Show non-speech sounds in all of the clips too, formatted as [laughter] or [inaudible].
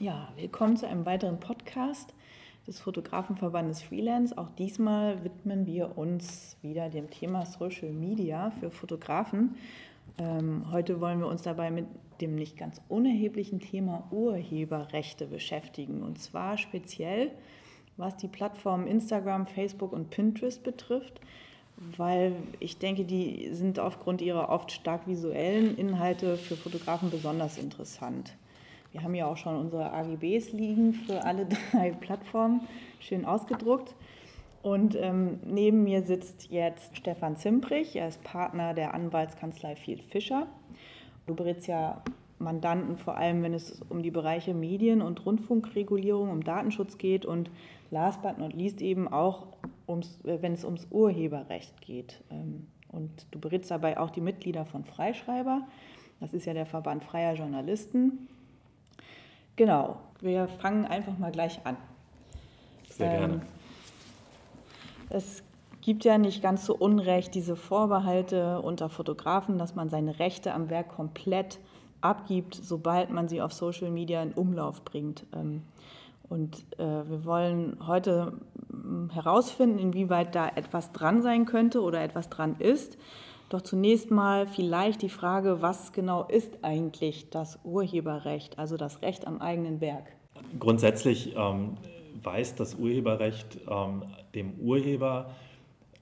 Ja, willkommen zu einem weiteren Podcast des Fotografenverbandes Freelance. Auch diesmal widmen wir uns wieder dem Thema Social Media für Fotografen. Ähm, heute wollen wir uns dabei mit dem nicht ganz unerheblichen Thema Urheberrechte beschäftigen. Und zwar speziell, was die Plattformen Instagram, Facebook und Pinterest betrifft weil ich denke, die sind aufgrund ihrer oft stark visuellen Inhalte für Fotografen besonders interessant. Wir haben ja auch schon unsere AGBs liegen für alle [laughs] drei Plattformen, schön ausgedruckt. Und ähm, neben mir sitzt jetzt Stefan Zimprich, er ist Partner der Anwaltskanzlei Field Fischer. Du berätst ja Mandanten, vor allem wenn es um die Bereiche Medien- und Rundfunkregulierung, um Datenschutz geht und last but not least eben auch, ums, wenn es ums Urheberrecht geht. Ähm, und du berätst dabei auch die Mitglieder von Freischreiber. Das ist ja der Verband freier Journalisten. Genau, wir fangen einfach mal gleich an. Sehr gerne. Ähm, es gibt ja nicht ganz so unrecht diese Vorbehalte unter Fotografen, dass man seine Rechte am Werk komplett abgibt, sobald man sie auf Social Media in Umlauf bringt. Ähm, und äh, wir wollen heute hm, herausfinden, inwieweit da etwas dran sein könnte oder etwas dran ist. Doch zunächst mal vielleicht die Frage, was genau ist eigentlich das Urheberrecht, also das Recht am eigenen Werk? Grundsätzlich ähm, weist das Urheberrecht ähm, dem Urheber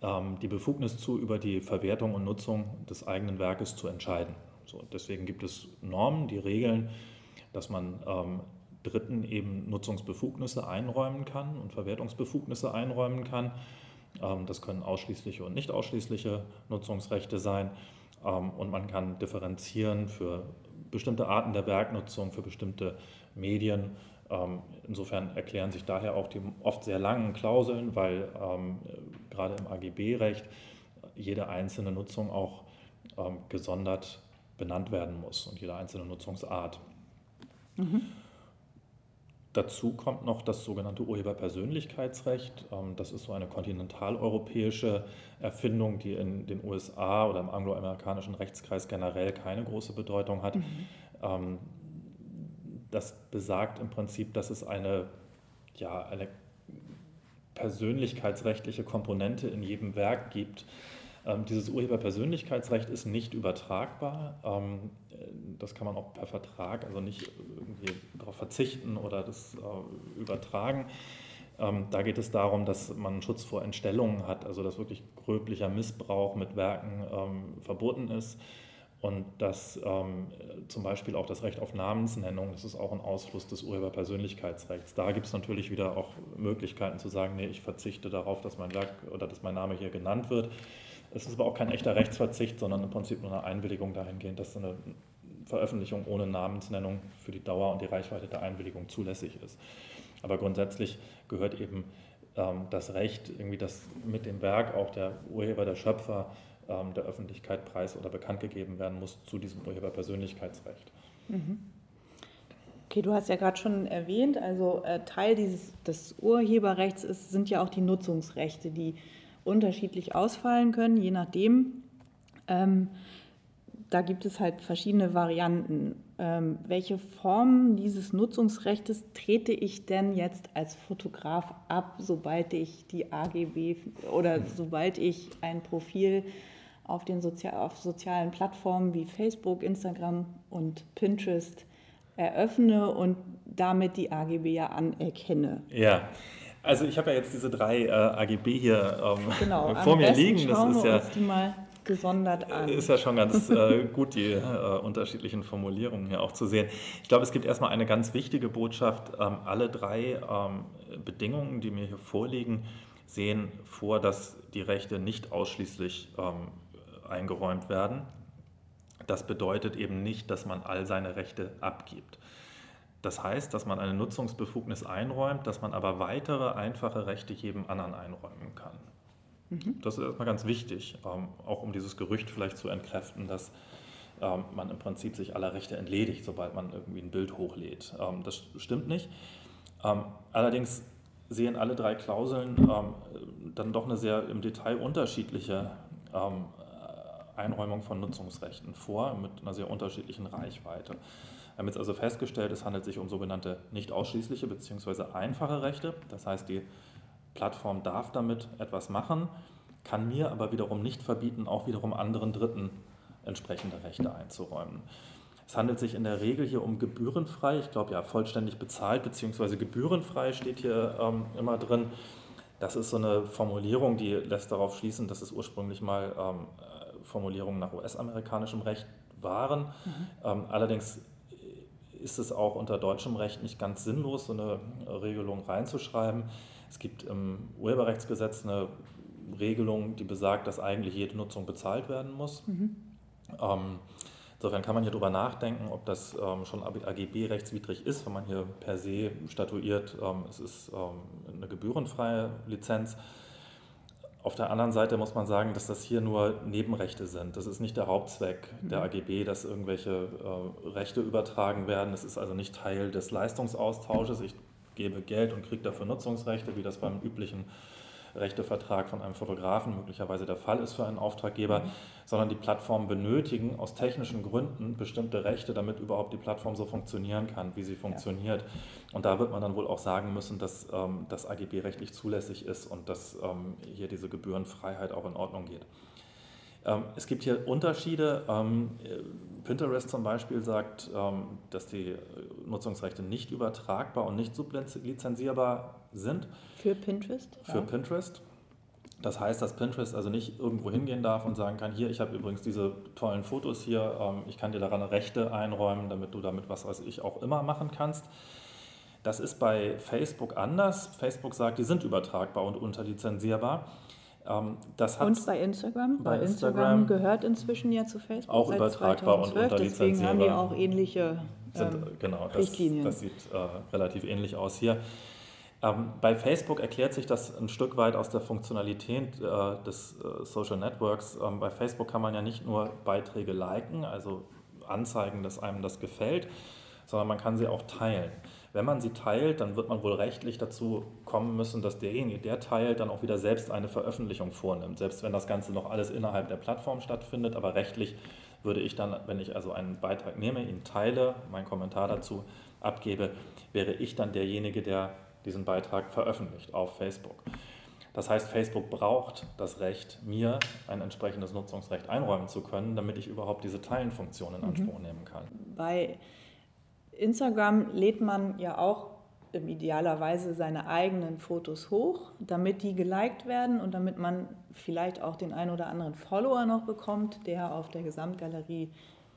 ähm, die Befugnis zu, über die Verwertung und Nutzung des eigenen Werkes zu entscheiden. So, deswegen gibt es Normen, die regeln, dass man ähm, Dritten eben Nutzungsbefugnisse einräumen kann und Verwertungsbefugnisse einräumen kann. Ähm, das können ausschließliche und nicht ausschließliche Nutzungsrechte sein. Ähm, und man kann differenzieren für bestimmte Arten der Werknutzung, für bestimmte Medien. Ähm, insofern erklären sich daher auch die oft sehr langen Klauseln, weil gerade im AGB-Recht jede einzelne Nutzung auch gesondert benannt werden muss und jede einzelne Nutzungsart. Mhm. Dazu kommt noch das sogenannte Urheberpersönlichkeitsrecht. Ähm, das ist so eine kontinentaleuropäische Erfindung, die in den USA oder im angloamerikanischen Rechtskreis generell keine große Bedeutung hat. Mhm. Ähm, das besagt im Prinzip, dass es eine, ja, eine persönlichkeitsrechtliche Komponente in jedem Werk gibt, dieses Urheberpersönlichkeitsrecht ist nicht übertragbar. Ähm, das kann man auch per Vertrag, also nicht irgendwie darauf verzichten oder das äh, übertragen. Ähm, da geht es darum, dass man Schutz vor Entstellungen hat, also dass wirklich gröblicher Missbrauch mit Werken verboten ist und dass ähm, zum Beispiel auch das Recht auf Namensnennung, das ist auch ein Ausfluss des Urheberpersönlichkeitsrechts. Da gibt es natürlich wieder auch Möglichkeiten zu sagen, nee, ich verzichte darauf, dass mein Werk oder dass mein Name hier genannt wird. Es ist aber auch kein echter Rechtsverzicht, sondern im Prinzip nur eine Einwilligung dahingehend, dass eine Veröffentlichung ohne Namensnennung für die Dauer und die Reichweite der Einwilligung zulässig ist. Aber grundsätzlich gehört eben ähm, das Recht, irgendwie das mit dem Werk auch der Urheber, der Schöpfer ähm, der Öffentlichkeit preis- oder bekannt gegeben werden muss zu diesem Urheberpersönlichkeitsrecht. Mhm. Okay, du hast ja gerade schon erwähnt, also äh, Teil dieses, des Urheberrechts ist, sind ja auch die Nutzungsrechte, die unterschiedlich ausfallen können, je nachdem. Ähm, da gibt es halt verschiedene Varianten. Ähm, welche Form dieses Nutzungsrechts trete ich denn jetzt als Fotograf ab, sobald ich die AGB oder sobald ich ein Profil auf den Sozi auf sozialen Plattformen wie Facebook, Instagram und Pinterest eröffne und damit die AGB ja anerkenne? Ja, also ich habe ja jetzt diese drei äh, AGB hier ähm, genau, [laughs] vor mir liegen. Das ist ja die mal gesondert an. Ist ja schon ganz äh, gut, die äh, unterschiedlichen Formulierungen hier auch zu sehen. Ich glaube, es gibt erstmal eine ganz wichtige Botschaft. Ähm, alle drei ähm, Bedingungen, die mir hier vorliegen, sehen vor, dass die Rechte nicht ausschließlich ähm, eingeräumt werden. Das bedeutet eben nicht, dass man all seine Rechte abgibt. Das heißt, dass man eine Nutzungsbefugnis einräumt, dass man aber weitere einfache Rechte jedem anderen einräumen kann. Mhm. Das ist erstmal ganz wichtig, ähm, auch um dieses Gerücht vielleicht zu entkräften, dass ähm, man im Prinzip sich aller Rechte entledigt, sobald man irgendwie ein Bild hochlädt. Ähm, das stimmt nicht. allerdings sehen alle drei Klauseln dann doch eine sehr im Detail unterschiedliche Einräumung von Nutzungsrechten vor, mit einer sehr unterschiedlichen Reichweite. Wir haben jetzt also festgestellt, es handelt sich um sogenannte nicht ausschließliche bzw. einfache Rechte. Das heißt, die Plattform darf damit etwas machen, kann mir aber wiederum nicht verbieten, auch wiederum anderen Dritten entsprechende Rechte einzuräumen. Es handelt sich in der Regel hier um gebührenfrei, ich glaube ja vollständig bezahlt bzw. gebührenfrei steht hier ähm, immer drin. Das ist so eine Formulierung, die lässt darauf schließen, dass es ursprünglich mal ähm, Formulierungen nach US-amerikanischem Recht waren. Mhm. Ähm, allerdings ist es auch unter deutschem Recht nicht ganz sinnlos, so eine Regelung reinzuschreiben. Es gibt im Urheberrechtsgesetz eine Regelung, die besagt, dass eigentlich jede Nutzung bezahlt werden muss. Mhm. Ähm, insofern kann man hier darüber nachdenken, ob das ähm, schon AGB rechtswidrig ist, wenn man hier per se statuiert, ähm, es ist ähm, eine gebührenfreie Lizenz. Auf der anderen Seite muss man sagen, dass das hier nur Nebenrechte sind. Das ist nicht der Hauptzweck der mhm. AGB, dass irgendwelche äh, Rechte übertragen werden. Das ist also nicht Teil des Leistungsaustausches. Ich gebe Geld und kriege dafür Nutzungsrechte, wie das beim üblichen Rechtevertrag von einem Fotografen möglicherweise der Fall ist für einen Auftraggeber, mhm. sondern die Plattformen benötigen aus technischen Gründen bestimmte Rechte, damit überhaupt die Plattform so funktionieren kann, wie sie funktioniert. Ja. Und da wird man dann wohl auch sagen müssen, dass ähm, das AGB rechtlich zulässig ist und dass ähm, hier diese Gebührenfreiheit auch in Ordnung geht. Ähm, es gibt hier Unterschiede. Ähm, Pinterest zum Beispiel sagt, ähm, dass die Nutzungsrechte nicht übertragbar und nicht sublizenzierbar sind. Für Pinterest? Für ja. Pinterest. Das heißt, dass Pinterest also nicht irgendwo hingehen darf und sagen kann, hier, ich habe übrigens diese tollen Fotos hier, ich kann dir daran Rechte einräumen, damit du damit was weiß ich auch immer machen kannst. Das ist bei Facebook anders. Facebook sagt, die sind übertragbar und unterlizenzierbar. Ähm, und bei Instagram? Bei, Instagram, Instagram, gehört inzwischen ja zu Facebook. Auch übertragbar 2012, und. Deswegen haben die auch ähnliche sind, ähm, genau, das, Richtlinien. Das sieht äh, relativ ähnlich aus hier. Ähm, bei Facebook erklärt sich das ein Stück weit aus der Funktionalität äh, des äh, Social Networks. Ähm, bei Facebook kann man ja nicht nur Beiträge liken, also anzeigen, dass einem das gefällt, sondern man kann sie auch teilen. Wenn man sie teilt, dann wird man wohl rechtlich dazu kommen müssen, dass derjenige, der teilt, dann auch wieder selbst eine Veröffentlichung vornimmt. Selbst wenn das Ganze noch alles innerhalb der Plattform stattfindet, aber rechtlich würde ich dann, wenn ich also einen Beitrag nehme, ihn teile, meinen Kommentar dazu abgebe, wäre ich dann derjenige, der diesen Beitrag veröffentlicht auf Facebook. Das heißt, Facebook braucht das Recht, mir ein entsprechendes Nutzungsrecht einräumen zu können, damit ich überhaupt diese Teilenfunktion in Anspruch mhm. nehmen kann. Bei Instagram lädt man ja auch idealerweise seine eigenen Fotos hoch, damit die geliked werden und damit man vielleicht auch den einen oder anderen Follower noch bekommt, der auf der Gesamtgalerie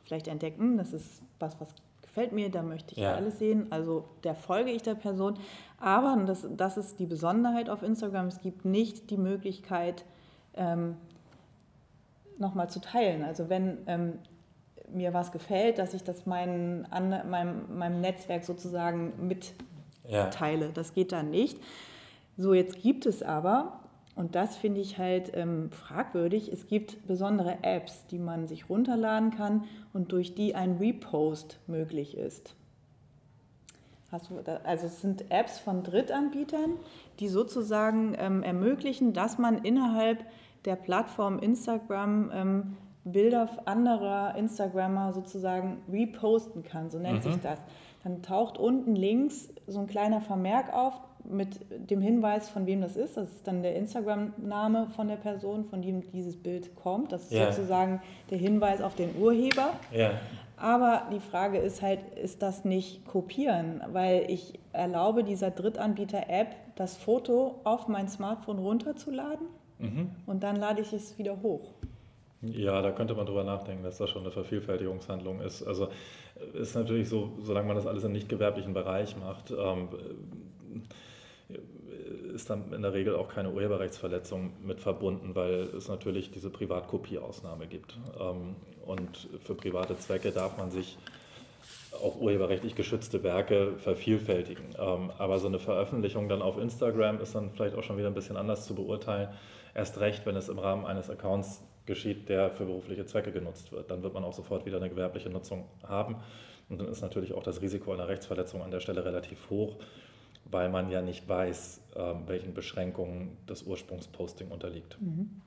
vielleicht entdeckt, hm, das ist was, was gefällt mir, da möchte ich ja. alles sehen. Also der folge ich der Person. Aber, das, das ist die Besonderheit auf Instagram, es gibt nicht die Möglichkeit, ähm, nochmal zu teilen. Also wenn ähm, mir was gefällt, dass ich das mein, an meinem, meinem Netzwerk sozusagen mitteile. Ja. Das geht dann nicht. So, jetzt gibt es aber, und das finde ich halt ähm, fragwürdig, es gibt besondere Apps, die man sich runterladen kann und durch die ein Repost möglich ist. also es sind Apps von Drittanbietern, die sozusagen ähm, ermöglichen, dass man innerhalb der Plattform Instagram ähm, Bilder anderer Instagrammer sozusagen reposten kann, so nennt mhm. sich das. Dann taucht unten links so ein kleiner Vermerk auf mit dem Hinweis, von wem das ist. Das ist dann der Instagram-Name von der Person, von dem dieses Bild kommt. Das ist ja. sozusagen der Hinweis auf den Urheber. Ja. Aber die Frage ist halt, ist das nicht kopieren? Weil ich erlaube dieser Drittanbieter-App, das Foto auf mein Smartphone runterzuladen mhm. und dann lade ich es wieder hoch. Ja, da könnte man drüber nachdenken, dass das schon eine Vervielfältigungshandlung ist. Also ist natürlich so, solange man das alles im nicht gewerblichen Bereich macht, ähm, ist dann in der Regel auch keine Urheberrechtsverletzung mit verbunden, weil es natürlich diese Privatkopieausnahme gibt. Ähm, und für private Zwecke darf man sich auch urheberrechtlich geschützte Werke vervielfältigen. Ähm, aber so eine Veröffentlichung dann auf Instagram ist dann vielleicht auch schon wieder ein bisschen anders zu beurteilen. Erst recht, wenn es im Rahmen eines Accounts geschieht, der für berufliche Zwecke genutzt wird. Dann wird man auch sofort wieder eine gewerbliche Nutzung haben. Und dann ist natürlich auch das Risiko einer Rechtsverletzung an der Stelle relativ hoch, weil man ja nicht weiß, ähm, welchen Beschränkungen das Ursprungsposting unterliegt. Mhm.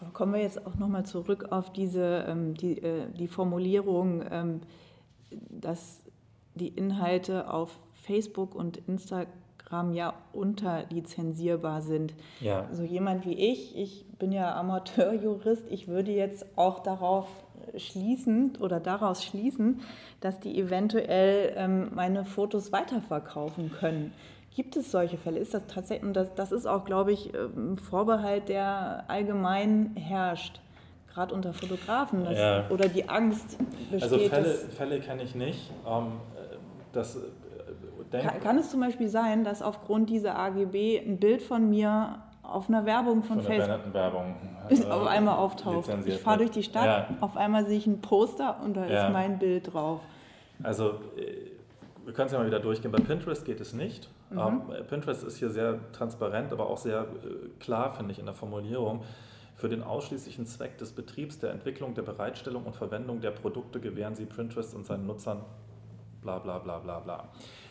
Aber kommen wir jetzt auch nochmal zurück auf diese, ähm, die, äh, die Formulierung, ähm, dass die Inhalte auf Facebook und Instagram ja unterlizenzierbar sind. Ja. So jemand wie ich, ich bin ja Amateurjurist, ich würde jetzt auch darauf schließen oder daraus schließen, dass die eventuell ähm, meine Fotos weiterverkaufen können. Gibt es solche Fälle? Ist das tatsächlich, und das, das ist auch, glaube ich, ein Vorbehalt, der allgemein herrscht, gerade unter Fotografen, dass, ja. oder die Angst besteht. Also Fälle, Fälle kenne ich nicht. Ähm, das, äh, kann, kann, es zum Beispiel sein, dass aufgrund dieser AGB ein Bild von mir auf einer Werbung von, von Facebook Werbung, [laughs] äh, auf einmal auftaucht? Ich fahre durch die Stadt, ja. auf einmal sehe ich ein Poster und da ja. ist mein Bild drauf. Also äh, wir können es ja mal wieder durchgehen. Bei Pinterest geht es nicht. Mhm. Ähm, Pinterest ist hier sehr transparent, aber auch sehr äh, klar, finde ich, in der Formulierung. Für den ausschließlichen Zweck des Betriebs, der Entwicklung, der Bereitstellung und Verwendung der Produkte gewähren sie Pinterest und seinen Nutzern bla bla bla bla bla.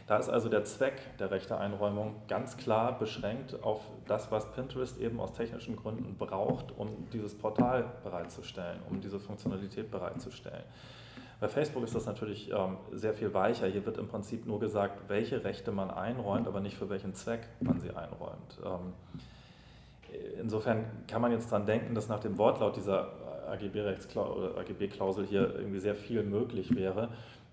Da ist also der Zweck der Rechteeinräumung ganz klar beschränkt auf das, was Pinterest eben aus technischen Gründen braucht, um dieses Portal bereitzustellen, um diese Funktionalität bereitzustellen. Bei Facebook ist das natürlich ähm, sehr viel weicher. Hier wird im Prinzip nur gesagt, welche Rechte man einräumt, aber nicht für welchen Zweck man sie einräumt. Ähm, insofern kann man jetzt daran denken, dass nach dem Wortlaut dieser AGB-Klausel hier irgendwie sehr viel möglich wäre.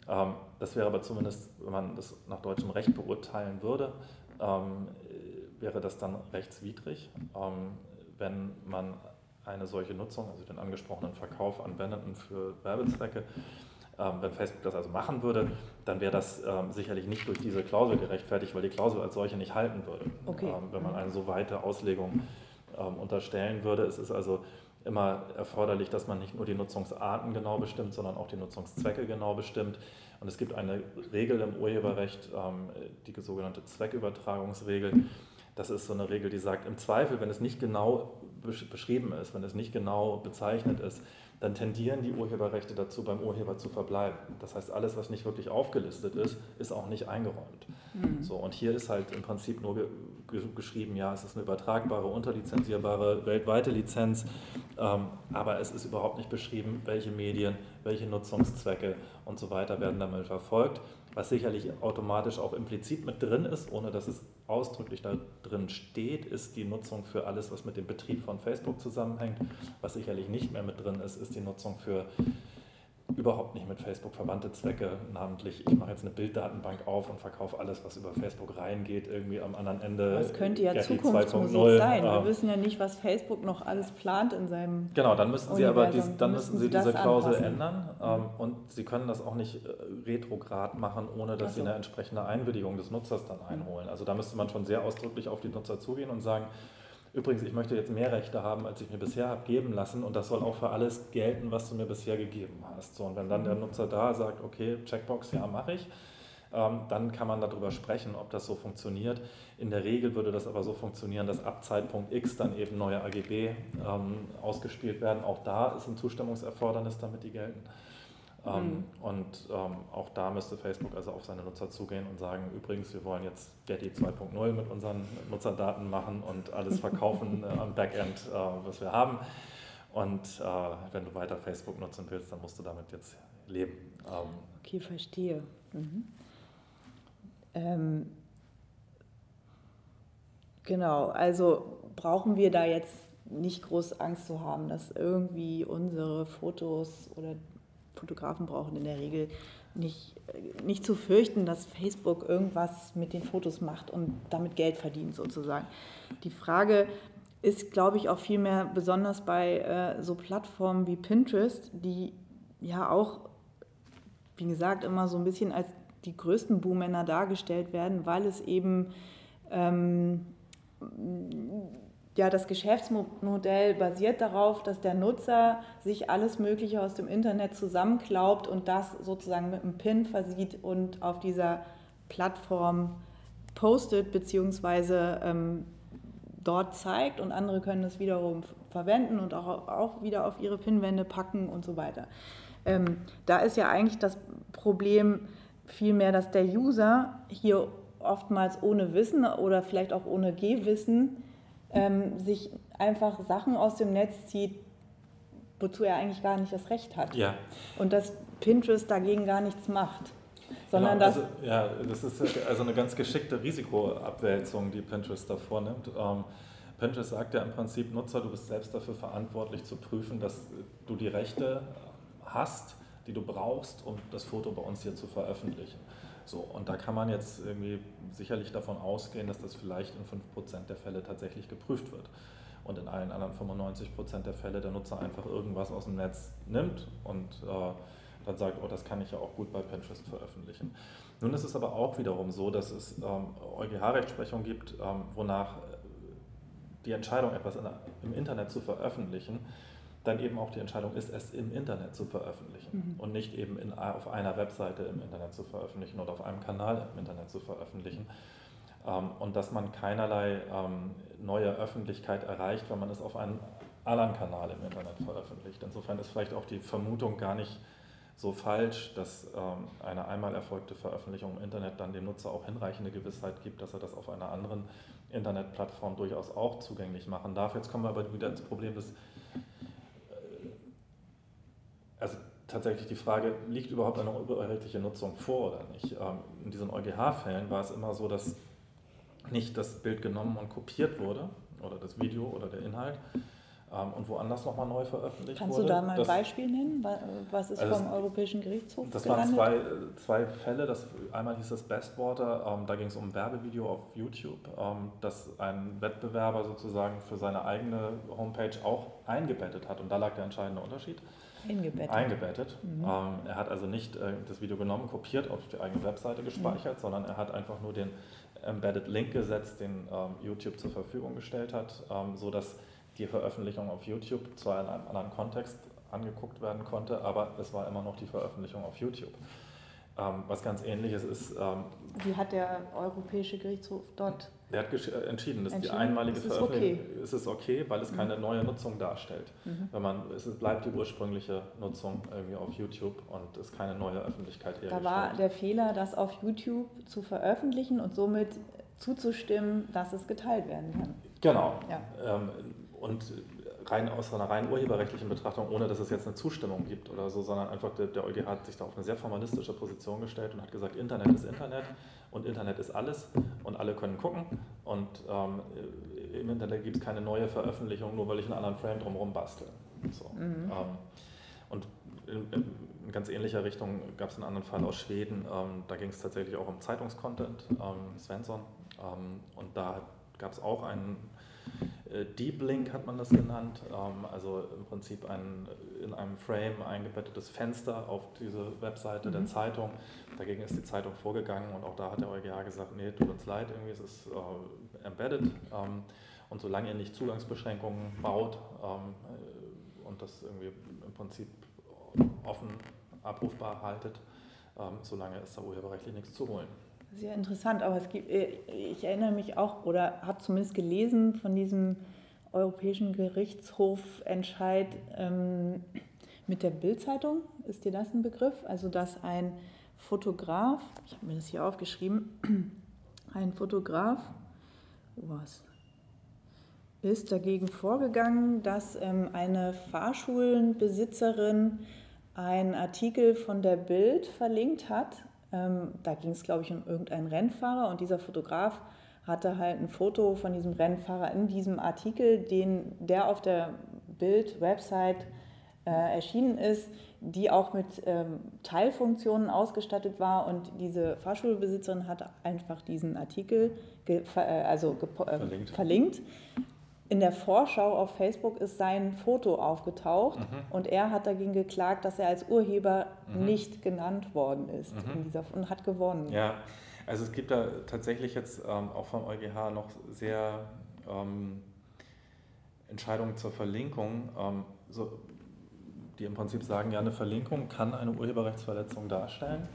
Ähm, das wäre aber zumindest, wenn man das nach deutschem Recht beurteilen würde, ähm, wäre das dann rechtswidrig, ähm, wenn man eine solche Nutzung, also den angesprochenen Verkauf anwendeten für Werbezwecke, ähm, wenn Facebook das also machen würde, dann wäre das ähm, sicherlich nicht durch diese Klausel gerechtfertigt, weil die Klausel als solche nicht halten würde. Okay. Ähm, wenn man eine so weite Auslegung unterstellen würde. Es ist also immer erforderlich, dass man nicht nur die Nutzungsarten genau bestimmt, sondern auch die Nutzungszwecke genau bestimmt. Und es gibt eine Regel im Urheberrecht, die sogenannte Zweckübertragungsregel. Das ist so eine Regel, die sagt, im Zweifel, wenn es nicht genau beschrieben ist, wenn es nicht genau bezeichnet ist, dann tendieren die Urheberrechte dazu, beim Urheber zu verbleiben. Das heißt, alles, was nicht wirklich aufgelistet ist, ist auch nicht eingeräumt. Mhm. So, und hier ist halt im Prinzip nur geschrieben, ja, es ist eine übertragbare, unterlizenzierbare, weltweite Lizenz, ähm, aber es ist überhaupt nicht beschrieben, welche Medien, welche Nutzungszwecke und so weiter werden damit verfolgt was sicherlich automatisch auch implizit mit drin ist, ohne dass es ausdrücklich da drin steht, ist die Nutzung für alles, was mit dem Betrieb von Facebook zusammenhängt. Was sicherlich nicht mehr mit drin ist, ist die Nutzung für überhaupt nicht mit Facebook verwandte Zwecke, namentlich ich mache jetzt eine Bilddatenbank auf und verkaufe alles, was über Facebook reingeht, irgendwie am anderen Ende. Das könnte ja Zukunftsmusik sein. Wir wissen ja nicht, was Facebook noch alles plant in seinem Genau, dann müssten Sie aber dies, dann müssen Sie, Sie diese Klausel anpassen. ändern ähm, und Sie können das auch nicht äh, retrograd machen, ohne dass so. Sie eine entsprechende Einwilligung des Nutzers dann einholen. Also da müsste man schon sehr ausdrücklich auf die Nutzer zugehen und sagen, übrigens, ich möchte jetzt mehr Rechte haben, als ich mir bisher habe geben lassen und das soll auch für alles gelten, was du mir bisher gegeben hast. So, und wenn dann der mhm. Nutzer da sagt, okay, Checkbox, ja, mache ich, ähm, dann kann man darüber sprechen, ob das so funktioniert. In der Regel würde das aber so funktionieren, dass ab Zeitpunkt X dann eben neue AGB ähm, ausgespielt werden. Auch da ist ein Zustimmungserfordernis, damit die gelten. Ähm, mhm. Und ähm, auch da müsste Facebook also auf seine Nutzer zugehen und sagen, übrigens, wir wollen jetzt Getty 2.0 mit unseren Nutzerdaten machen und alles [laughs] verkaufen äh, am Backend, äh, was wir haben. Und äh, wenn du weiter Facebook nutzen willst, dann musst du damit jetzt leben. Ähm, okay, verstehe. Mhm. Ähm, genau, also brauchen wir da jetzt nicht groß Angst zu haben, dass irgendwie unsere Fotos oder Fotografen brauchen in der Regel nicht, nicht zu fürchten, dass Facebook irgendwas mit den Fotos macht und damit Geld verdient sozusagen. Die Frage ist, glaube ich, auch vielmehr besonders bei äh, so Plattformen wie Pinterest, die ja auch, wie gesagt, immer so ein bisschen als die größten Buhmänner dargestellt werden, weil es eben ähm, ja, das Geschäftsmodell basiert darauf, dass der Nutzer sich alles Mögliche aus dem Internet zusammenklaubt und das sozusagen mit einem PIN versieht und auf dieser Plattform postet bzw. Ähm, dort zeigt und andere können es wiederum verwenden und auch, auch wieder auf ihre Pinwände packen und so weiter. Ähm, da ist ja eigentlich das Problem vielmehr, dass der User hier oftmals ohne Wissen oder vielleicht auch ohne Gehwissen ähm, sich einfach Sachen aus dem Netz zieht, wozu er eigentlich gar nicht das Recht hat. Ja. Und dass Pinterest dagegen gar nichts macht. Sondern genau, dass also, ja, das ist also eine ganz geschickte Risikoabwälzung, die Pinterest da vornimmt. Ähm, Pinterest sagt ja im Prinzip, Nutzer, du bist selbst dafür verantwortlich zu prüfen, dass du die Rechte hast, die du brauchst, um das Foto bei uns hier zu veröffentlichen. So, und da kann man jetzt irgendwie sicherlich davon ausgehen, dass das vielleicht in 5% der Fälle tatsächlich geprüft wird. Und in allen anderen 95% der Fälle der Nutzer einfach irgendwas aus dem Netz nimmt und äh, dann sagt, oh, das kann ich ja auch gut bei Pinterest veröffentlichen. Nun ist es aber auch wiederum so, dass es ähm, EuGH-Rechtsprechung gibt, ähm, wonach die Entscheidung, etwas in, im Internet zu veröffentlichen, dann eben auch die Entscheidung ist, es im Internet zu veröffentlichen mhm. und nicht eben in, auf einer Webseite im Internet zu veröffentlichen oder auf einem Kanal im Internet zu veröffentlichen. Ähm, und dass man keinerlei ähm, neue Öffentlichkeit erreicht, wenn man es auf einem anderen Kanal im Internet veröffentlicht. Insofern ist vielleicht auch die Vermutung gar nicht so falsch, dass ähm, eine einmal erfolgte Veröffentlichung im Internet dann dem Nutzer auch hinreichende Gewissheit gibt, dass er das auf einer anderen Internetplattform durchaus auch zugänglich machen darf. Jetzt kommen wir aber wieder ins Problem des also tatsächlich die Frage, liegt überhaupt eine urheberrechtliche Nutzung vor oder nicht? Ähm, in diesen EuGH-Fällen war es immer so, dass nicht das Bild genommen und kopiert wurde oder das Video oder der Inhalt ähm, und woanders nochmal neu veröffentlicht Kannst wurde. Kannst du da mal ein Beispiel nennen? Was ist also vom Europäischen Gerichtshof Das gelandet? waren zwei, zwei Fälle. Das, einmal hieß das Bestwater, ähm, da ging es um ein Werbevideo auf YouTube, das ein Wettbewerber sozusagen für seine eigene Homepage auch eingebettet hat und da lag der entscheidende Unterschied. Eingebettet. Eingebettet. Mhm. Ähm, er hat also nicht äh, das Video genommen, kopiert, auf die eigene Webseite gespeichert, mhm. sondern er hat einfach nur den Embedded Link gesetzt, den ähm, YouTube zur Verfügung gestellt hat, ähm, sodass die Veröffentlichung auf YouTube zwar in einem anderen Kontext angeguckt werden konnte, aber es war immer noch die Veröffentlichung auf YouTube. Ähm, was ganz ähnliches ist. Ähm, Wie hat der Europäische Gerichtshof dort der hat äh, entschieden, dass die einmalige Veröffentlichung okay. ist es okay, weil es keine mhm. neue Nutzung darstellt. Mhm. Wenn man, es bleibt die ursprüngliche Nutzung irgendwie auf YouTube und es keine neue Öffentlichkeit hergestellt. Da war der Fehler, das auf YouTube zu veröffentlichen und somit zuzustimmen, dass es geteilt werden kann. Genau. Ja. Ähm, und rein aus einer rein urheberrechtlichen Betrachtung, ohne dass es jetzt eine Zustimmung gibt oder so, sondern einfach der, der EuGH hat sich da auf eine sehr formalistische Position gestellt und hat gesagt, Internet ist Internet und Internet ist alles und alle können gucken und ähm, im Internet gibt es keine neue Veröffentlichung, nur weil ich einen anderen Frame drumherum bastel. So. Mhm. Ähm, und in, in, ganz ähnlicher Richtung gab es einen anderen Fall aus Schweden, ähm, da ging es tatsächlich auch um Zeitungscontent, ähm, Svensson, ähm, und da gab es auch einen Deep Link hat man das genannt, ähm, also im Prinzip ein in einem Frame eingebettetes Fenster auf diese Webseite mhm. der Zeitung. Dagegen ist die Zeitung vorgegangen und auch da hat der EuGH gesagt, nee, tut uns leid, irgendwie ist es äh, embedded ähm, und solange ihr nicht Zugangsbeschränkungen baut ähm, und das irgendwie im Prinzip offen abrufbar haltet, solange ist da urheberrechtlich nichts zu holen. Sehr interessant, aber es gibt, äh, ich erinnere mich auch oder habe zumindest gelesen von diesem Europäischen Gerichtshofentscheid ähm, mit der Bildzeitung. Ist dir das ein Begriff? Also, dass ein Fotograf, ich habe mir das hier aufgeschrieben, [clears throat] ein Fotograf, was ist dagegen vorgegangen, dass ähm, eine Fahrschulenbesitzerin einen Artikel von der Bild verlinkt hat da ging es, glaube ich, um irgendeinen Rennfahrer und dieser Fotograf hatte halt ein Foto von diesem Rennfahrer in diesem Artikel, den der auf der Bild-Website äh, erschienen ist, die auch mit ähm, Teilfunktionen ausgestattet war und diese Fahrschulbesitzerin hat einfach diesen Artikel ge, äh, also äh, verlinkt. verlinkt in der Vorschau auf Facebook ist sein Foto aufgetaucht mhm. und er hat dagegen geklagt, dass er als Urheber mhm. nicht genannt worden ist mhm. dieser, und hat gewonnen. Ja, also es gibt da tatsächlich jetzt ähm, auch vom EuGH noch sehr ähm, Entscheidungen zur Verlinkung, ähm, so, die im Prinzip sagen, ja, eine Verlinkung kann eine Urheberrechtsverletzung darstellen.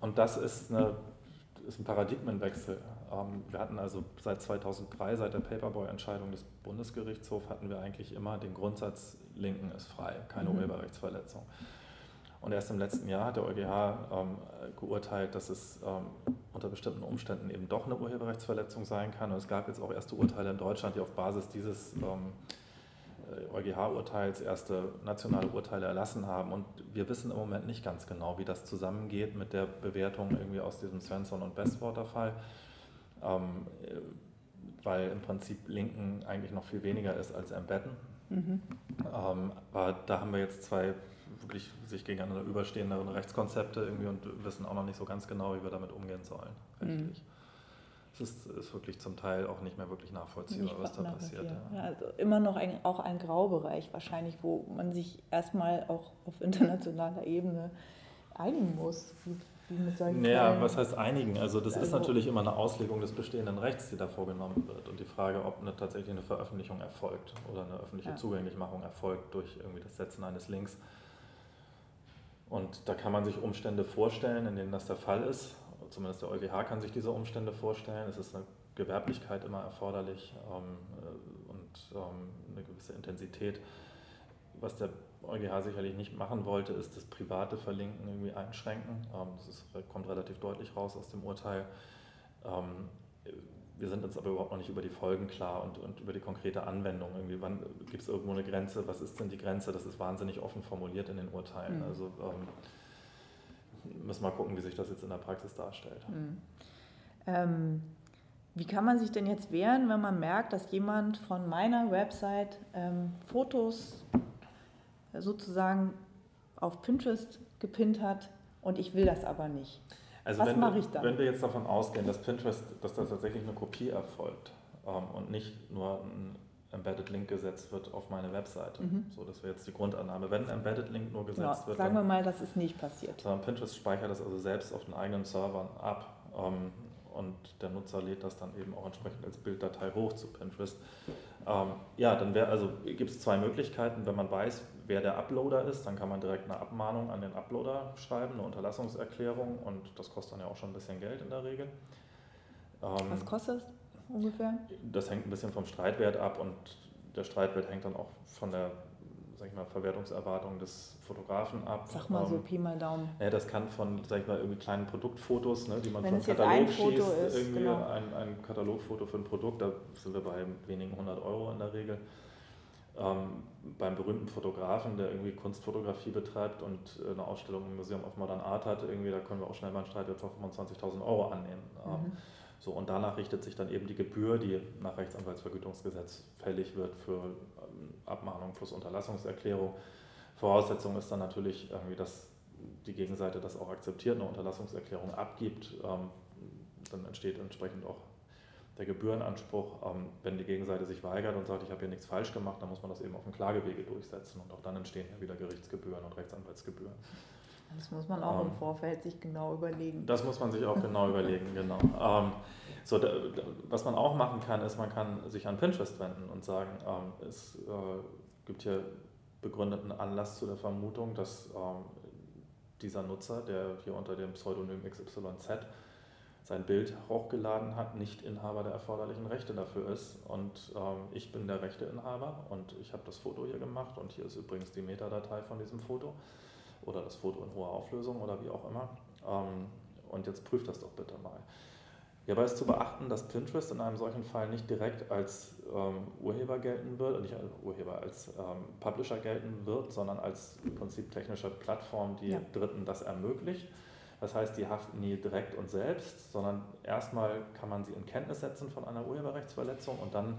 Und das ist, eine, ist ein Paradigmenwechsel. Ähm, wir hatten also seit 2003, seit der Paperboy-Entscheidung des Bundesgerichtshofs, hatten wir eigentlich immer den Grundsatz, Linken ist frei, keine mhm. Urheberrechtsverletzung. Und erst im letzten Jahr hat der EuGH ähm, geurteilt, dass es ähm, unter bestimmten Umständen eben doch eine Urheberrechtsverletzung sein kann. Und es gab jetzt auch erste Urteile in Deutschland, die auf Basis dieses ähm, EuGH-Urteils erste nationale Urteile erlassen haben. Und wir wissen im Moment nicht ganz genau, wie das zusammengeht mit der Bewertung irgendwie aus diesem Svensson- und Bestwater-Fall. Ähm, weil im Prinzip Linken eigentlich noch viel weniger ist als Embedden. Mhm. Ähm, aber da haben wir jetzt zwei wirklich sich gegeneinander überstehende Rechtskonzepte irgendwie und wissen auch noch nicht so ganz genau, wie wir damit umgehen sollen. Rechtlich. Mhm. Es ist, ist, wirklich zum Teil auch nicht mehr wirklich nachvollziehbar, nicht was da passiert. Ja. Ja, also immer noch ein, auch ein Graubereich wahrscheinlich, wo man sich erstmal auch auf internationaler Ebene einigen muss. Wie, wie mit solchen naja, Fällen. was heißt einigen? Also das also, ist natürlich immer eine Auslegung des bestehenden Rechts, die da vorgenommen wird. Und die Frage, ob eine, tatsächlich eine Veröffentlichung erfolgt oder eine öffentliche ja. Zugänglichmachung erfolgt durch irgendwie das Setzen eines Links. Und da kann man sich Umstände vorstellen, in denen das der Fall ist. Zumindest der EuGH kann sich diese Umstände vorstellen. Es ist eine Gewerblichkeit immer erforderlich ähm, äh, und ähm, eine gewisse Intensität. Was der EuGH sicherlich nicht machen wollte, ist das private Verlinken irgendwie einschränken. Ähm, das ist, kommt relativ deutlich raus aus dem Urteil. Ähm, wir sind uns aber überhaupt noch nicht über die Folgen klar und, und über die konkrete Anwendung. Irgendwie, wann gibt es irgendwo eine Grenze? Was ist denn die Grenze? Das ist wahnsinnig offen formuliert in den Urteilen. Mhm. Also ähm, müssen wir mal gucken, wie sich das jetzt in der Praxis darstellt. Mhm. Ähm, wie kann man sich denn jetzt wehren, wenn man merkt, dass jemand von meiner Website ähm, Fotos sozusagen auf Pinterest gepinnt hat und ich will das aber nicht? Also Was mache ich dann? Wenn wir jetzt davon ausgehen, dass Pinterest, dass da tatsächlich eine Kopie erfolgt ähm, und nicht nur ein Embedded Link gesetzt wird auf meine Webseite. Mhm. So, das wäre jetzt die Grundannahme. Wenn ein Embedded Link nur gesetzt genau, wird. Sagen wir mal, das ist nicht passiert. Sondern Pinterest speichert das also selbst auf den eigenen Servern ab ähm, und der Nutzer lädt das dann eben auch entsprechend als Bilddatei hoch zu Pinterest. Ähm, ja, dann wäre also gibt es zwei Möglichkeiten. Wenn man weiß, wer der Uploader ist, dann kann man direkt eine Abmahnung an den Uploader schreiben, eine Unterlassungserklärung und das kostet dann ja auch schon ein bisschen Geld in der Regel. Ähm, Was kostet es ungefähr? Das hängt ein bisschen vom Streitwert ab und der Streitwert hängt dann auch von der sag ich mal, Verwertungserwartung des Fotografen ab. Sag mal so ähm, Pi mal Daumen. Ja, das kann von, sag ich mal, irgendwie kleinen Produktfotos, ne, die man Wenn vom Katalog schießt, ist, irgendwie genau. ein, ein Katalogfoto für ein Produkt, da sind wir bei wenigen hundert Euro in der Regel. Ähm, beim berühmten Fotografen, der irgendwie Kunstfotografie betreibt und äh, eine Ausstellung im Museum of Modern Art hat, irgendwie, da können wir auch schnell mal einen Streitwert von 25.000 Euro annehmen. Ähm, mhm. So, und danach richtet sich dann eben die Gebühr, die nach Rechtsanwaltsvergütungsgesetz fällig wird für ähm, Abmahnung plus Unterlassungserklärung. Voraussetzung ist dann natürlich irgendwie, dass die Gegenseite das auch akzeptiert, eine Unterlassungserklärung abgibt. Ähm, dann entsteht entsprechend auch der Gebührenanspruch. Ähm, wenn die Gegenseite sich weigert und sagt, ich habe hier nichts falsch gemacht, dann muss man das eben auf dem Klagewege durchsetzen und auch dann entstehen ja wieder Gerichtsgebühren und Rechtsanwaltsgebühren. Das muss man auch ähm, im Vorfeld sich genau überlegen. Das muss man sich auch genau [laughs] überlegen, genau. Ähm, so, da, da, was man auch machen kann, ist, man kann sich an Pinterest wenden und sagen, ähm, es äh, gibt hier begründeten Anlass zu der Vermutung, dass ähm, dieser Nutzer, der hier unter dem Pseudonym XYZ sein Bild hochgeladen hat, nicht Inhaber der erforderlichen Rechte dafür ist. Und ähm, ich bin der Rechteinhaber und ich habe das Foto hier gemacht und hier ist übrigens die Metadateei von diesem Foto oder das Foto in hoher Auflösung oder wie auch immer. Ähm, und jetzt prüft das doch bitte mal. Hierbei ist zu beachten, dass Pinterest in einem solchen Fall nicht direkt als ähm, Urheber gelten wird, nicht als Urheber, als ähm, Publisher gelten wird, sondern als im Prinzip technische Plattform, die ja. Dritten das ermöglicht. Das heißt, die haften nie direkt und selbst, sondern erstmal kann man sie in Kenntnis setzen von einer Urheberrechtsverletzung und dann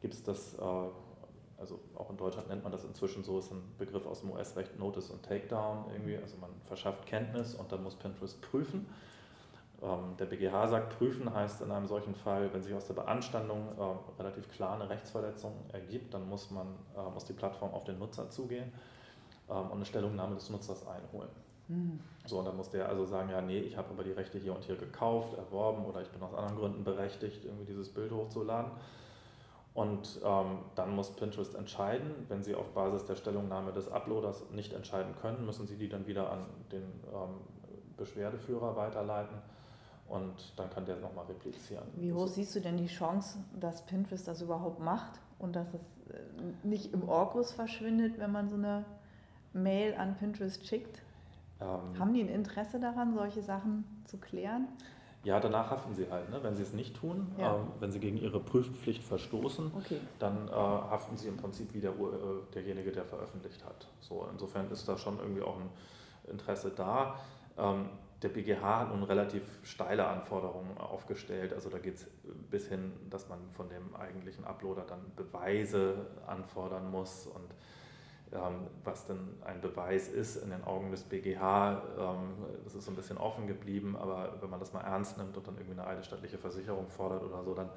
gibt es das äh, also auch in Deutschland nennt man das inzwischen so, ist ein Begriff aus dem US-Recht, Notice und Takedown irgendwie, also man verschafft Kenntnis und dann muss Pinterest prüfen. Ähm, der BGH sagt, prüfen heißt in einem solchen Fall, wenn sich aus der Beanstandung äh, relativ klar eine Rechtsverletzung ergibt, dann muss, man, äh, muss die Plattform auf den Nutzer zugehen ähm, und eine Stellungnahme des Nutzers einholen. Mhm. So, und dann muss der also sagen, ja, nee, ich habe aber die Rechte hier und hier gekauft, erworben oder ich bin aus anderen Gründen berechtigt, irgendwie dieses Bild hochzuladen. Und ähm, dann muss Pinterest entscheiden. Wenn sie auf Basis der Stellungnahme des Uploaders nicht entscheiden können, müssen sie die dann wieder an den ähm, Beschwerdeführer weiterleiten und dann kann der nochmal replizieren. Wie hoch siehst du denn die Chance, dass Pinterest das überhaupt macht und dass es äh, nicht im Orkus verschwindet, wenn man so eine Mail an Pinterest schickt? Ähm, Haben die ein Interesse daran, solche Sachen zu klären? Ja, danach haften sie halt. Ne? Wenn sie es nicht tun, Ja. ähm, wenn sie gegen ihre Prüfpflicht verstoßen, Okay. dann äh, haften sie im Prinzip wie der, äh, derjenige, der veröffentlicht hat. So, insofern ist da schon irgendwie auch ein Interesse da. Ähm, der BGH hat nun relativ steile Anforderungen aufgestellt. Also da geht es bis hin, dass man von dem eigentlichen Uploader dann Beweise anfordern muss und was denn ein Beweis ist in den Augen des BGH, ähm, das ist so ein bisschen offen geblieben, aber wenn man das mal ernst nimmt und dann irgendwie eine eidesstattliche Versicherung fordert oder so, dann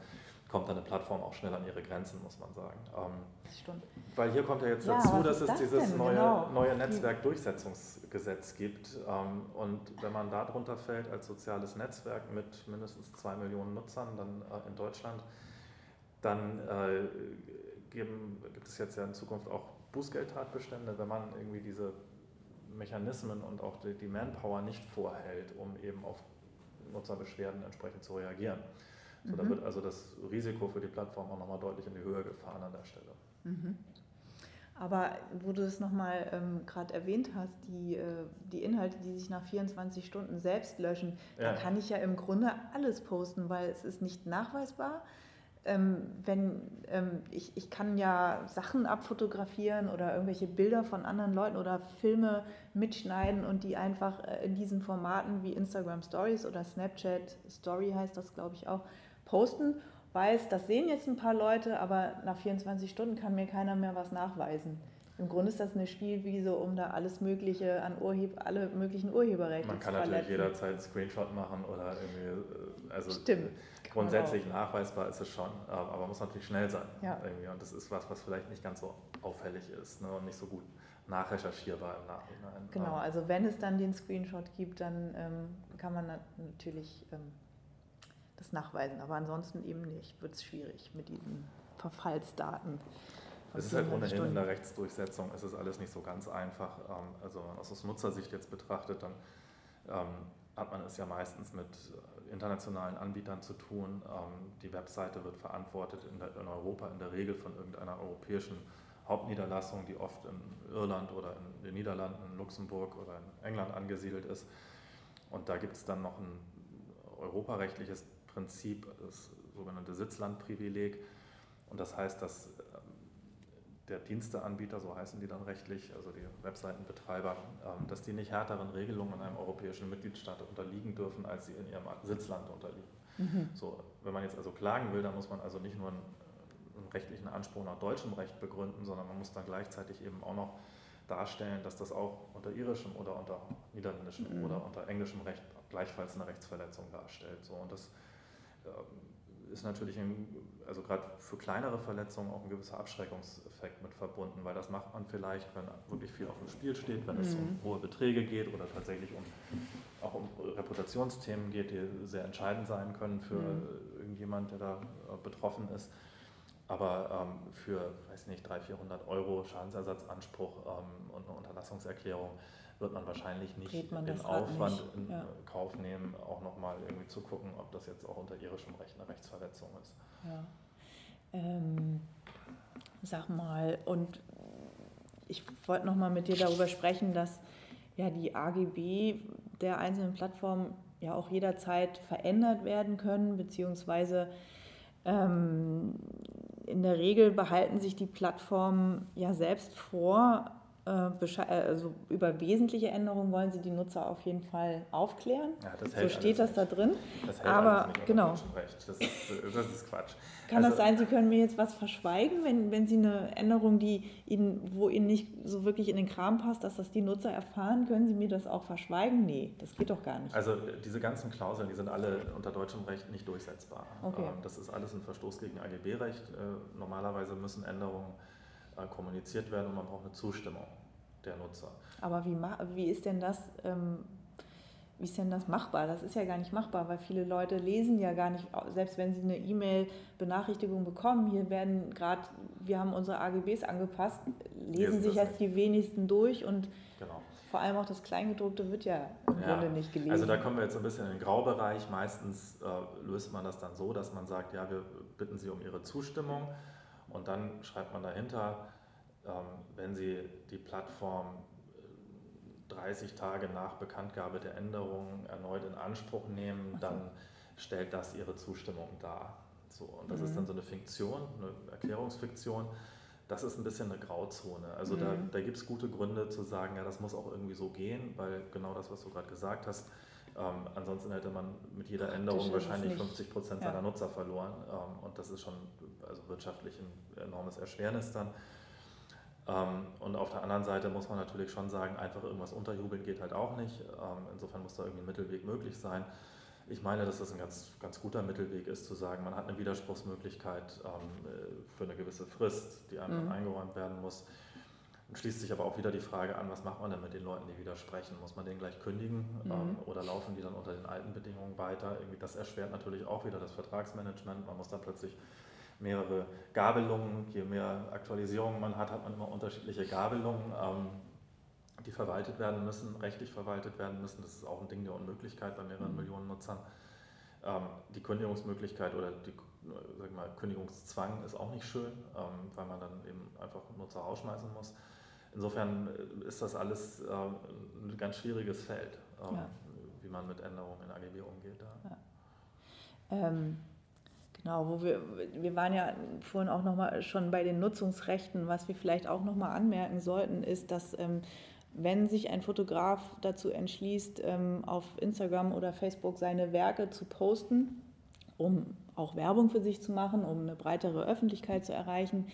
kommt dann eine Plattform auch schnell an ihre Grenzen, muss man sagen. Ähm, Das stimmt. weil hier kommt ja jetzt Ja, dazu, dass es das dieses neue, Genau. neue Netzwerkdurchsetzungsgesetz gibt. Ähm, und wenn man da drunter fällt als soziales Netzwerk mit mindestens zwei Millionen Nutzern dann äh, in Deutschland, dann äh, geben, gibt es jetzt ja in Zukunft auch Bußgeldtatbestände, wenn man irgendwie diese Mechanismen und auch die, die Manpower nicht vorhält, um eben auf Nutzerbeschwerden entsprechend zu reagieren. So, Da Mhm. wird also das Risiko für die Plattform auch nochmal deutlich in die Höhe gefahren an der Stelle. Mhm. Aber wo du das nochmal ähm, gerade erwähnt hast, die, äh, die Inhalte, die sich nach 24 Stunden selbst löschen, Ja. da kann ich ja im Grunde alles posten, weil es ist nicht nachweisbar. Ähm, wenn, ähm, ich, ich kann ja Sachen abfotografieren oder irgendwelche Bilder von anderen Leuten oder Filme mitschneiden und die einfach äh, in diesen Formaten wie Instagram Stories oder Snapchat Story heißt das, glaube ich, auch, posten. Weiß, das sehen jetzt ein paar Leute, aber nach 24 Stunden kann mir keiner mehr was nachweisen. Im Grunde ist das eine Spielwiese, um da alles Mögliche an Urheb alle möglichen Urheberrechte Man zu kann natürlich verletzen. jederzeit einen Screenshot machen oder irgendwie, äh, also Stimmt. Kann man grundsätzlich nachweisbar ist es schon, äh, aber muss natürlich schnell sein. Ja. Irgendwie. Und das ist was, was vielleicht nicht ganz so auffällig ist ne, und nicht so gut nachrecherchierbar im Nachhinein. Genau, also wenn es dann den Screenshot gibt, dann ähm, kann man nat- natürlich ähm, das nachweisen. Aber ansonsten eben nicht, wird es schwierig mit diesen Verfallsdaten. Es ist halt 24 ohnehin in der Rechtsdurchsetzung, es ist alles nicht so ganz einfach. Ähm, Also wenn man aus Nutzersicht jetzt betrachtet, dann ähm, hat man es ja meistens mit äh, internationalen Anbietern zu tun. Ähm, Die Webseite wird verantwortet in, der, in Europa in der Regel von irgendeiner europäischen Hauptniederlassung, die oft in Irland oder in den Niederlanden, in Luxemburg oder in England angesiedelt ist. Und da gibt es dann noch ein europarechtliches Prinzip, das sogenannte Sitzlandprivileg. Und das heißt, dass der Diensteanbieter, so heißen die dann rechtlich, also die Webseitenbetreiber, ähm, dass die nicht härteren Regelungen in einem europäischen Mitgliedstaat unterliegen dürfen, als sie in ihrem Sitzland unterliegen. Mhm. So, wenn man jetzt also klagen will, dann muss man also nicht nur einen, rechtlichen Anspruch nach deutschem Recht begründen, sondern man muss dann gleichzeitig eben auch noch darstellen, dass das auch unter irischem oder unter niederländischem Mhm. oder unter englischem Recht gleichfalls eine Rechtsverletzung darstellt. So, und das ähm, ist natürlich, ein, also gerade für kleinere Verletzungen auch ein gewisser Abschreckungseffekt mit verbunden, weil das macht man vielleicht, wenn wirklich viel auf dem Spiel steht, wenn es um Mhm. hohe Beträge geht oder tatsächlich um auch um Reputationsthemen geht, die sehr entscheidend sein können für Mhm. irgendjemand, der da äh, betroffen ist. Aber ähm, für, weiß nicht, 300, 400 Euro Schadensersatzanspruch ähm, und eine Unterlassungserklärung wird man wahrscheinlich nicht man den Aufwand nicht, in ja. Kauf nehmen, auch nochmal irgendwie zu gucken, ob das jetzt auch unter irischem Recht eine Rechtsverletzung ist. Ja. Ähm, sag mal, und ich wollte noch mal mit dir darüber sprechen, dass ja die AGB der einzelnen Plattformen ja auch jederzeit verändert werden können, beziehungsweise ähm, in der Regel behalten sich die Plattformen ja selbst vor, also über wesentliche Änderungen wollen sie die Nutzer auf jeden Fall aufklären. Ja, das So steht das alles da nicht. drin. Das hält Aber, nicht genau. Das ist, äh, das ist Quatsch. Kann das Also- sein, Sie können mir jetzt was verschweigen, wenn, wenn Sie eine Änderung, die Ihnen, wo Ihnen nicht so wirklich in den Kram passt, dass das die Nutzer erfahren, können Sie mir das auch verschweigen? Nee, das geht doch gar nicht. Also äh, diese ganzen Klauseln, die sind alle unter deutschem Recht nicht durchsetzbar. Okay. Ähm, Das ist alles ein Verstoß gegen AGB-Recht. Äh, Normalerweise müssen Änderungen äh, kommuniziert werden und man braucht eine Zustimmung der Nutzer. Aber wie, wie ist denn das, ähm, wie ist denn das machbar? Das ist ja gar nicht machbar, weil viele Leute lesen ja gar nicht, selbst wenn sie eine E-Mail-Benachrichtigung bekommen, hier werden gerade, wir haben unsere AGBs angepasst, lesen Lesen sich jetzt die wenigsten durch und Genau. vor allem auch das Kleingedruckte wird ja im Ja, Grunde nicht gelesen. Also da kommen wir jetzt ein bisschen in den Graubereich. Meistens äh, löst man das dann so, dass man sagt, ja, wir bitten Sie um Ihre Zustimmung und dann schreibt man dahinter, ähm, wenn Sie die Plattform äh, 30 Tage nach Bekanntgabe der Änderungen erneut in Anspruch nehmen, so. dann stellt das ihre Zustimmung dar. So, und das mhm. ist dann so eine Fiktion, eine Erklärungsfiktion. Das ist ein bisschen eine Grauzone. Also mhm. da, da gibt es gute Gründe zu sagen, ja, das muss auch irgendwie so gehen, weil genau das, was du gerade gesagt hast, ähm, ansonsten hätte man mit jeder Änderung wahrscheinlich 50 Prozent seiner ja. Nutzer verloren. Ähm, und das ist schon also wirtschaftlich ein enormes Erschwernis dann. Ähm, und auf der anderen Seite muss man natürlich schon sagen, einfach irgendwas unterjubeln geht halt auch nicht. Ähm, insofern muss da irgendwie ein Mittelweg möglich sein. Ich meine, dass das ein ganz, ganz guter Mittelweg ist, zu sagen, man hat eine Widerspruchsmöglichkeit ähm, äh, für eine gewisse Frist, die einfach mhm. eingeräumt werden muss. Dann schließt sich aber auch wieder die Frage an, was macht man denn mit den Leuten, die widersprechen? Muss man den gleich kündigen mhm. oder laufen die dann unter den alten Bedingungen weiter? Irgendwie das erschwert natürlich auch wieder das Vertragsmanagement. Man muss dann plötzlich mehrere Gabelungen. Je mehr Aktualisierungen man hat, hat man immer unterschiedliche Gabelungen, ähm, die verwaltet werden müssen, rechtlich verwaltet werden müssen. Das ist auch ein Ding der Unmöglichkeit bei mehreren mhm. Millionen Nutzern. Ähm, die Kündigungsmöglichkeit oder die sag mal, Kündigungszwang ist auch nicht schön, ähm, weil man dann eben einfach Nutzer rausschmeißen muss. Insofern äh, ist das alles ein ganz schwieriges Feld, ja. wie man mit Änderungen in AGB umgeht. Ja. Ähm, Genau, wo wir, wir waren ja vorhin auch nochmal schon bei den Nutzungsrechten. Was wir vielleicht auch nochmal anmerken sollten, ist, dass ähm, wenn sich ein Fotograf dazu entschließt, ähm, auf Instagram oder Facebook seine Werke zu posten, um auch Werbung für sich zu machen, um eine breitere Öffentlichkeit zu erreichen,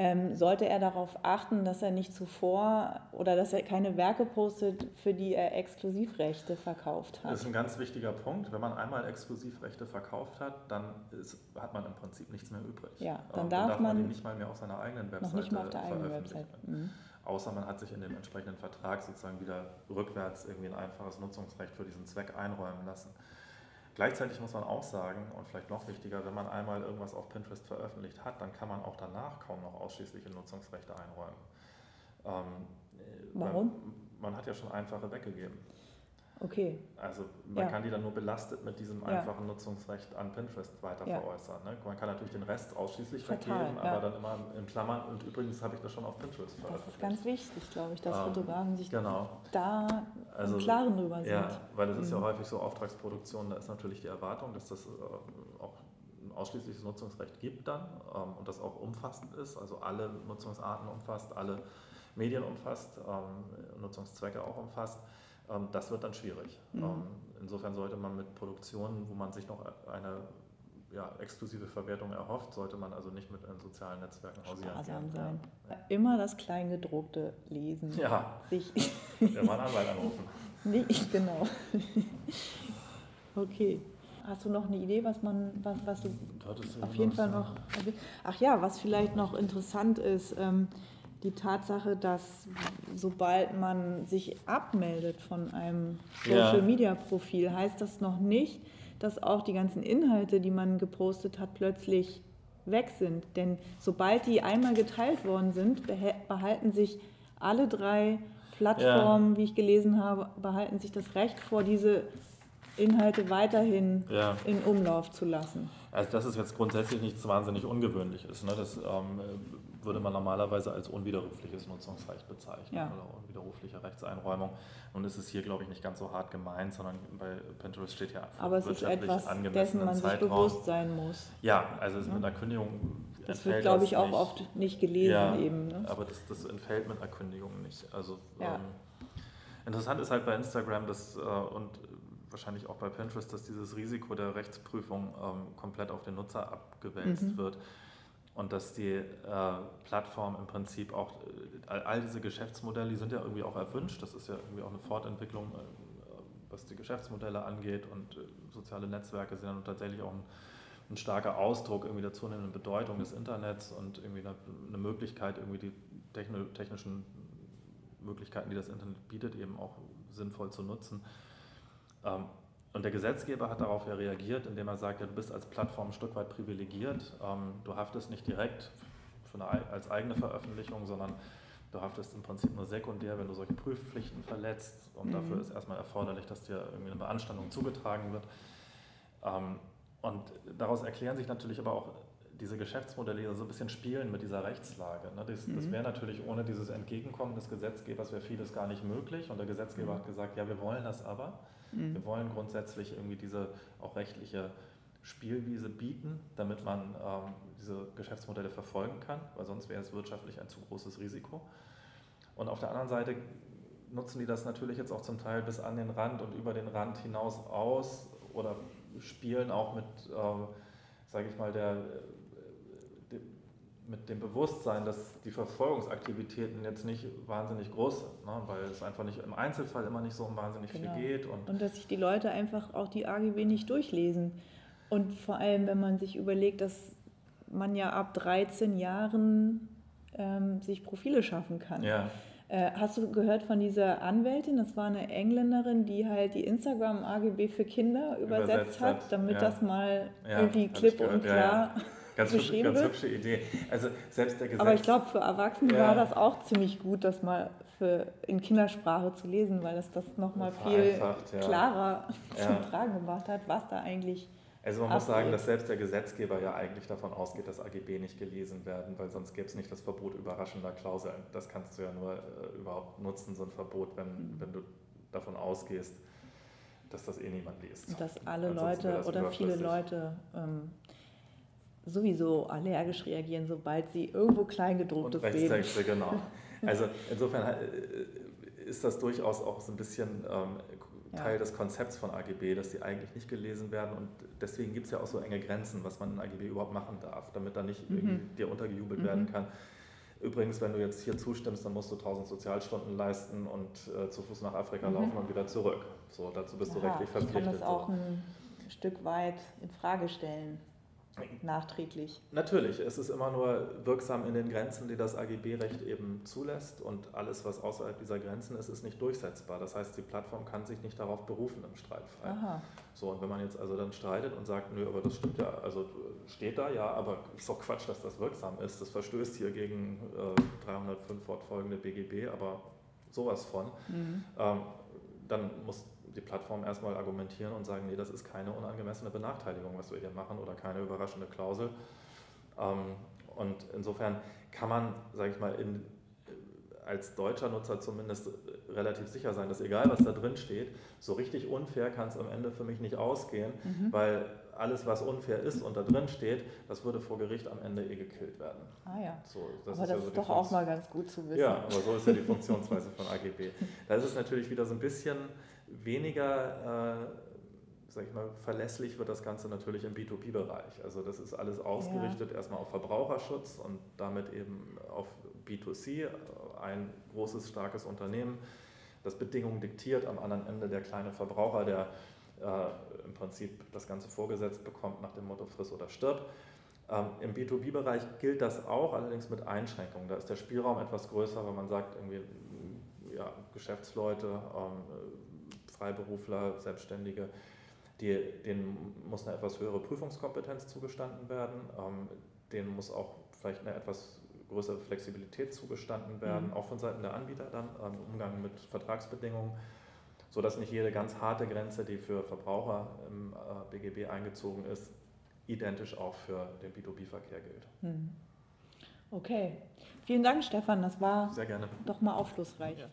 ähm, sollte er darauf achten, dass er nicht zuvor oder dass er keine Werke postet, für die er Exklusivrechte verkauft hat. Das ist ein ganz wichtiger Punkt. Wenn man einmal Exklusivrechte verkauft hat, dann ist, hat man im Prinzip nichts mehr übrig. Ja, dann ähm, darf, dann darf man, man nicht mal mehr auf seiner eigenen Webseite noch nicht mal auf der eigenen Webseite. Mhm. Außer man hat sich in dem entsprechenden Vertrag sozusagen wieder rückwärts irgendwie ein einfaches Nutzungsrecht für diesen Zweck einräumen lassen. Gleichzeitig muss man auch sagen, und vielleicht noch wichtiger, wenn man einmal irgendwas auf Pinterest veröffentlicht hat, dann kann man auch danach kaum noch ausschließliche Nutzungsrechte einräumen. Ähm, Warum? Man hat ja schon einfache weggegeben. Okay. Also man ja. kann die dann nur belastet mit diesem einfachen ja. Nutzungsrecht an Pinterest weiter ja. veräußern. Ne? Man kann natürlich den Rest ausschließlich vergeben, aber dann immer in Klammern. Und übrigens habe ich das schon auf Pinterest veröffentlicht. Das ist ganz wichtig, glaube ich, dass ähm, Fotografen sich genau. da also, im Klaren drüber sind. Ja, weil es ist ja mhm. häufig so Auftragsproduktion, da ist natürlich die Erwartung, dass das äh, auch ein ausschließliches Nutzungsrecht gibt dann ähm, und das auch umfassend ist, also alle Nutzungsarten umfasst, alle Medien umfasst, ähm, Nutzungszwecke auch umfasst. Ähm, das wird dann schwierig. Mhm. Ähm, insofern sollte man mit Produktionen, wo man sich noch eine ja, exklusive Verwertung erhofft, sollte man also nicht mit in sozialen Netzwerken hausieren. Sparsam sein. Ja. Immer das Kleingedruckte lesen. Ja. Sich. Der mal einen Anwalt anrufen. Nee, genau. Okay. Hast du noch eine Idee, was man, was, was du auf jeden Fall noch. Ach ja, was vielleicht noch interessant ist. Ähm, die Tatsache, dass sobald man sich abmeldet von einem Social-Media-Profil, ja. heißt das noch nicht, dass auch die ganzen Inhalte, die man gepostet hat, plötzlich weg sind. Denn sobald die einmal geteilt worden sind, behalten sich alle drei Plattformen, ja. wie ich gelesen habe, behalten sich das Recht vor, diese Inhalte weiterhin ja. in Umlauf zu lassen. Also das ist jetzt grundsätzlich nichts wahnsinnig Ungewöhnliches. Ne? Das ähm, würde man normalerweise als unwiderrufliches Nutzungsrecht bezeichnen ja. oder unwiderrufliche Rechtseinräumung. Nun ist es hier, glaube ich, nicht ganz so hart gemeint, sondern bei Pinterest steht ja Aber es ist etwas, dessen man sich bewusst sein muss. Ja, also ja. mit einer Kündigung Das wird, glaube ich, auch nicht. oft nicht gelesen ja, eben. Ne? Aber das, das entfällt mit einer Kündigung nicht. Also ähm, interessant ist halt bei Instagram dass, äh, und wahrscheinlich auch bei Pinterest, dass dieses Risiko der Rechtsprüfung ähm, komplett auf den Nutzer abgewälzt mhm. wird und dass die äh, Plattform im Prinzip auch, äh, all diese Geschäftsmodelle, die sind ja irgendwie auch erwünscht, das ist ja irgendwie auch eine Fortentwicklung, äh, was die Geschäftsmodelle angeht und äh, soziale Netzwerke sind dann tatsächlich auch ein, ein, starker Ausdruck irgendwie der zunehmenden Bedeutung des Internets und irgendwie eine, eine Möglichkeit, irgendwie die technischen Möglichkeiten, die das Internet bietet, eben auch sinnvoll zu nutzen. Ähm, und der Gesetzgeber hat darauf ja reagiert, indem er sagt, ja, du bist als Plattform ein Stück weit privilegiert. Ähm, du haftest nicht direkt eine, als eigene Veröffentlichung, sondern du haftest im Prinzip nur sekundär, wenn du solche Prüfpflichten verletzt. Und mhm. dafür ist erstmal erforderlich, dass dir irgendwie eine Beanstandung zugetragen wird. Ähm, und daraus erklären sich natürlich aber auch diese Geschäftsmodelle so ein bisschen spielen mit dieser Rechtslage. Ne? Das, mhm. das wäre natürlich ohne dieses Entgegenkommen des Gesetzgebers wäre vieles gar nicht möglich. Und der Gesetzgeber mhm. hat gesagt, ja, wir wollen das aber. Mhm. Wir wollen grundsätzlich irgendwie diese auch rechtliche Spielwiese bieten, damit man ähm, diese Geschäftsmodelle verfolgen kann, weil sonst wäre es wirtschaftlich ein zu großes Risiko. Und auf der anderen Seite nutzen die das natürlich jetzt auch zum Teil bis an den Rand und über den Rand hinaus aus oder spielen auch mit, äh, sage ich mal, der, de, mit dem Bewusstsein, dass die Verfolgungsaktivitäten jetzt nicht wahnsinnig groß sind, ne? weil es einfach nicht im Einzelfall immer nicht so um wahnsinnig genau. viel geht. Und, und dass sich die Leute einfach auch die AGB nicht durchlesen. Und vor allem, wenn man sich überlegt, dass man ja ab 13 Jahren ähm, sich Profile schaffen kann. Ja. Äh, hast du gehört von dieser Anwältin? Das war eine Engländerin, die halt die Instagram-AGB für Kinder übersetzt, übersetzt hat, damit ja. das mal ja, irgendwie klipp und klar ja, Ganz, hübsch, ganz hübsche Idee. Also selbst der Gesetz Aber ich glaube, für Erwachsene war das auch ziemlich gut, das mal für, in Kindersprache zu lesen, weil das das nochmal viel klarer zum Tragen gebracht hat, was da eigentlich also man muss sagen, dass selbst der Gesetzgeber ja eigentlich davon ausgeht, dass AGB nicht gelesen werden, weil sonst gäbe es nicht das Verbot überraschender Klauseln. Das kannst du ja nur äh, überhaupt nutzen, so ein Verbot, wenn, mhm. wenn du davon ausgehst, dass das eh niemand liest. Dass alle Leute oder viele Leute ähm, sowieso allergisch reagieren, sobald sie irgendwo Kleingedrucktes sehen. Rechtstexte, genau. [laughs] Also insofern äh, ist das durchaus auch so ein bisschen ähm, Teil ja. des Konzepts von AGB, dass die eigentlich nicht gelesen werden und deswegen gibt es ja auch so enge Grenzen, was man in AGB überhaupt machen darf, damit da nicht mhm. dir untergejubelt mhm. werden kann. Übrigens, wenn du jetzt hier zustimmst, dann musst du 1000 Sozialstunden leisten und äh, zu Fuß nach Afrika mhm. laufen und wieder zurück. So, dazu bist Aha, du rechtlich verpflichtet. Ich kann das auch ein Stück weit in Frage stellen nachträglich. Natürlich, es ist immer nur wirksam in den Grenzen, die das AGB-Recht eben zulässt und alles, was außerhalb dieser Grenzen ist, ist nicht durchsetzbar. Das heißt, die Plattform kann sich nicht darauf berufen im Streitfall. Aha. So, und wenn man jetzt also dann streitet und sagt, nö, aber das stimmt ja, also steht da ja, aber ist doch Quatsch, dass das wirksam ist, das verstößt hier gegen äh, 305 fortfolgende BGB, aber sowas von, mhm. ähm, dann muss die Plattform erstmal argumentieren und sagen, nee, das ist keine unangemessene Benachteiligung, was wir hier machen oder keine überraschende Klausel. Ähm, und insofern kann man, sage ich mal, in, als deutscher Nutzer zumindest relativ sicher sein, dass egal was da drin steht, so richtig unfair kann es am Ende für mich nicht ausgehen, mhm. weil alles, was unfair ist und da drin steht, das würde vor Gericht am Ende eh gekillt werden. Ah ja. So, das aber ist das ja so ist doch auch mal ganz gut zu wissen. Ja, aber so ist ja die Funktionsweise von AGB. [laughs] Da ist es natürlich wieder so ein bisschen weniger, äh, sag ich mal, verlässlich wird das Ganze natürlich im B2B-Bereich. Also das ist alles ausgerichtet ja. erstmal auf Verbraucherschutz und damit eben auf B2C, ein großes, starkes Unternehmen, das Bedingungen diktiert, am anderen Ende der kleine Verbraucher, der äh, im Prinzip das Ganze vorgesetzt bekommt nach dem Motto friss oder stirb. Ähm, Im B2B-Bereich gilt das auch, allerdings mit Einschränkungen. Da ist der Spielraum etwas größer, weil man sagt, irgendwie, ja, Geschäftsleute, ähm, Freiberufler, Selbstständige, die, denen muss eine etwas höhere Prüfungskompetenz zugestanden werden, ähm, denen muss auch vielleicht eine etwas größere Flexibilität zugestanden werden, mhm. auch von Seiten der Anbieter dann im Umgang mit Vertragsbedingungen, sodass nicht jede ganz harte Grenze, die für Verbraucher im äh, BGB eingezogen ist, identisch auch für den B2B-Verkehr gilt. Mhm. Okay, vielen Dank, Stefan. Das war doch mal aufschlussreich. Ja.